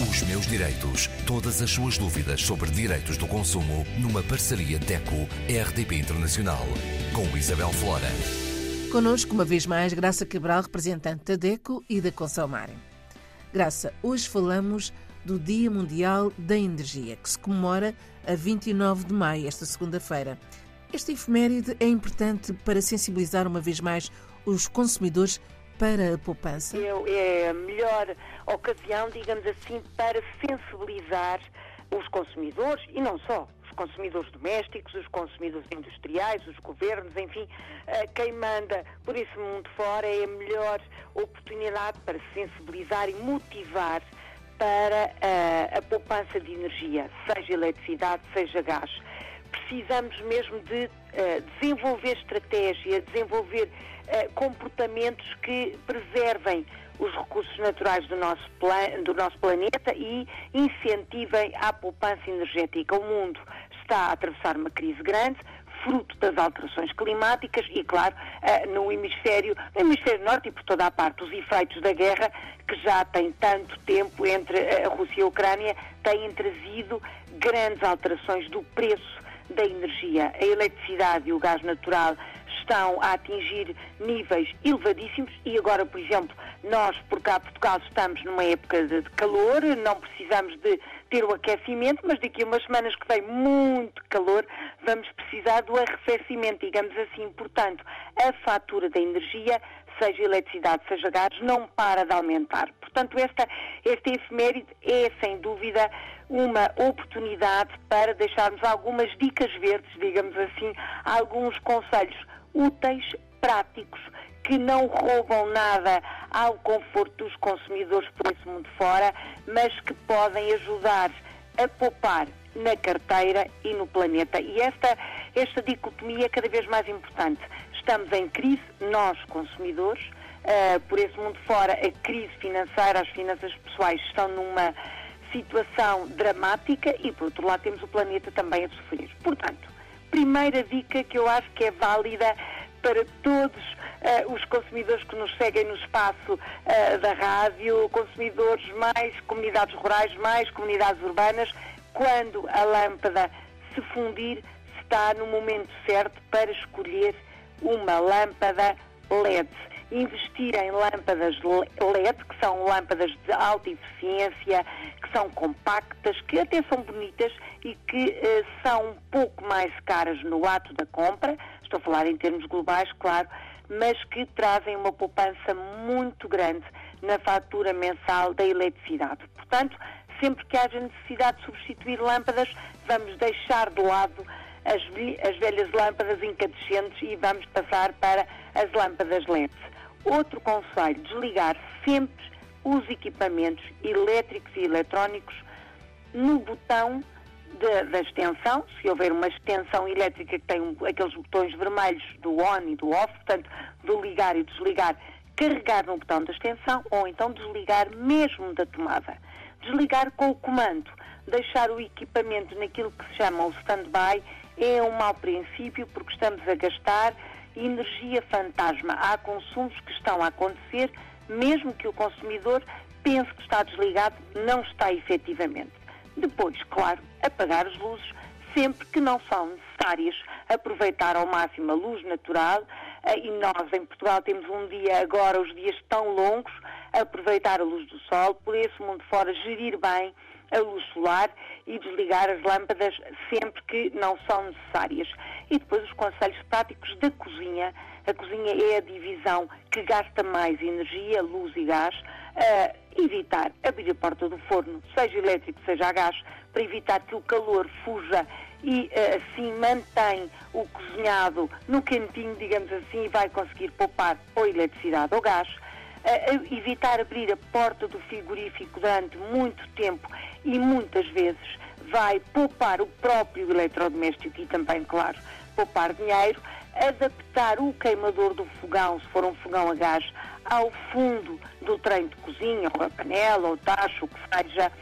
Os meus direitos. Todas as suas dúvidas sobre direitos do consumo numa parceria DECO-RDP Internacional. Com Isabel Flora. Conosco, uma vez mais, Graça Cabral, representante da DECO e da Conselmarem. Graça, hoje falamos do Dia Mundial da Energia, que se comemora a 29 de maio, esta segunda-feira. Esta efeméride é importante para sensibilizar uma vez mais os consumidores para a poupança? É a melhor ocasião, digamos assim, para sensibilizar os consumidores e não só. Os consumidores domésticos, os consumidores industriais, os governos, enfim, eh, quem manda por esse mundo fora é a melhor oportunidade para sensibilizar e motivar para a, eh, a poupança de energia, seja eletricidade, seja gás precisamos mesmo de uh, desenvolver estratégia, desenvolver uh, comportamentos que preservem os recursos naturais do nosso, do nosso planeta e incentivem a poupança energética. O mundo está a atravessar uma crise grande, fruto das alterações climáticas e, claro, eh, no hemisfério, no hemisfério norte e por toda a parte, os efeitos da guerra que já tem tanto tempo entre a Rússia e a Ucrânia têm trazido grandes alterações do preço da energia. A eletricidade e o gás natural estão a atingir níveis elevadíssimos e agora, por exemplo, nós, por cá, Portugal, estamos numa época de calor, não precisamos de ter o aquecimento, mas daqui a umas semanas que vem muito calor, vamos precisar do arrefecimento, digamos assim. Portanto, a fatura da energia seja eletricidade, seja gás, não para de aumentar. Portanto, esta, esta efeméride é, sem dúvida, uma oportunidade para deixarmos algumas dicas verdes, digamos assim, alguns conselhos úteis, práticos, que não roubam nada ao conforto dos consumidores por esse mundo fora, mas que podem ajudar a poupar na carteira e no planeta. E esta, esta dicotomia é cada vez mais importante. Estamos em crise, nós, consumidores, uh, por esse mundo fora, a crise financeira, as finanças pessoais estão numa situação dramática e, por outro lado, temos o planeta também a sofrer. Portanto, primeira dica que eu acho que é válida para todos uh, os consumidores que nos seguem no espaço uh, da rádio, consumidores mais comunidades rurais, mais comunidades urbanas, quando a lâmpada se fundir, está no momento certo para escolher uma lâmpada LED. Investir em lâmpadas LED, que são lâmpadas de alta eficiência, que são compactas, que até são bonitas e que eh, são um pouco mais caras no ato da compra, estou a falar em termos globais, claro, mas que trazem uma poupança muito grande na fatura mensal da eletricidade. Portanto, sempre que haja necessidade de substituir lâmpadas, vamos deixar de lado as, as velhas lâmpadas incandescentes e vamos passar para as lâmpadas LED. Outro conselho, desligar sempre os equipamentos elétricos e eletrónicos no botão de, da extensão, se houver uma extensão elétrica que tem um, aqueles botões vermelhos do on e do off, portanto, do ligar e desligar, carregar no botão da extensão ou então desligar mesmo da tomada. Desligar com o comando, deixar o equipamento naquilo que se chama o stand-by é um mau princípio porque estamos a gastar energia fantasma. Há consumos que estão a acontecer, mesmo que o consumidor pense que está desligado, não está efetivamente. Depois, claro, apagar as luzes sempre que não são necessárias. Aproveitar ao máximo a luz natural eh, e nós em Portugal temos um dia agora, os dias tão longos, aproveitar a luz do sol, por esse mundo fora, gerir bem a luz solar e desligar as lâmpadas sempre que não são necessárias. E depois os conselhos práticos da cozinha. A cozinha é a divisão que gasta mais energia, luz e gás. Uh, evitar abrir a porta do forno, seja elétrico, seja a gás, para evitar que o calor fuja e uh, assim mantém o cozinhado no cantinho, digamos assim, e vai conseguir poupar ou eletricidade ou gás evitar abrir a porta do frigorífico durante muito tempo e muitas vezes vai poupar o próprio eletrodoméstico e também, claro, poupar dinheiro, adaptar o queimador do fogão, se for um fogão a gás, ao fundo do trem de cozinha, ou a panela, ou tacho, o que seja,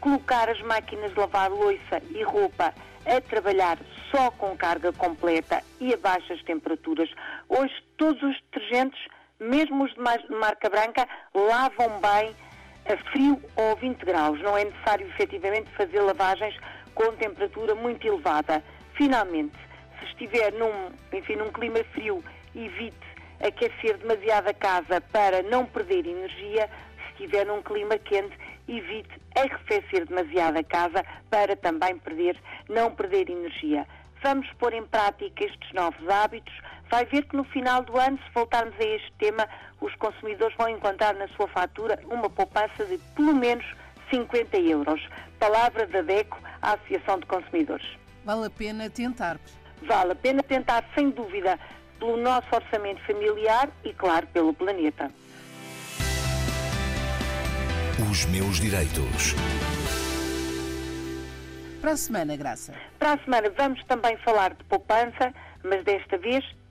colocar as máquinas de lavar louça e roupa a trabalhar só com carga completa e a baixas temperaturas. Hoje todos os detergentes mesmo os de marca branca, lavam bem a frio ou a 20 graus. Não é necessário efetivamente fazer lavagens com temperatura muito elevada. Finalmente, se estiver num, enfim, num clima frio, evite aquecer demasiado a casa para não perder energia. Se estiver num clima quente, evite arrefecer demasiado a casa para também perder, não perder energia. Vamos pôr em prática estes novos hábitos. Vai ver que no final do ano, se voltarmos a este tema, os consumidores vão encontrar na sua fatura uma poupança de pelo menos 50 euros. Palavra da DECO à Associação de Consumidores. Vale a pena tentar. Vale a pena tentar, sem dúvida, pelo nosso orçamento familiar e, claro, pelo planeta. Os meus direitos. Para a semana, Graça. Para a semana vamos também falar de poupança, mas desta vez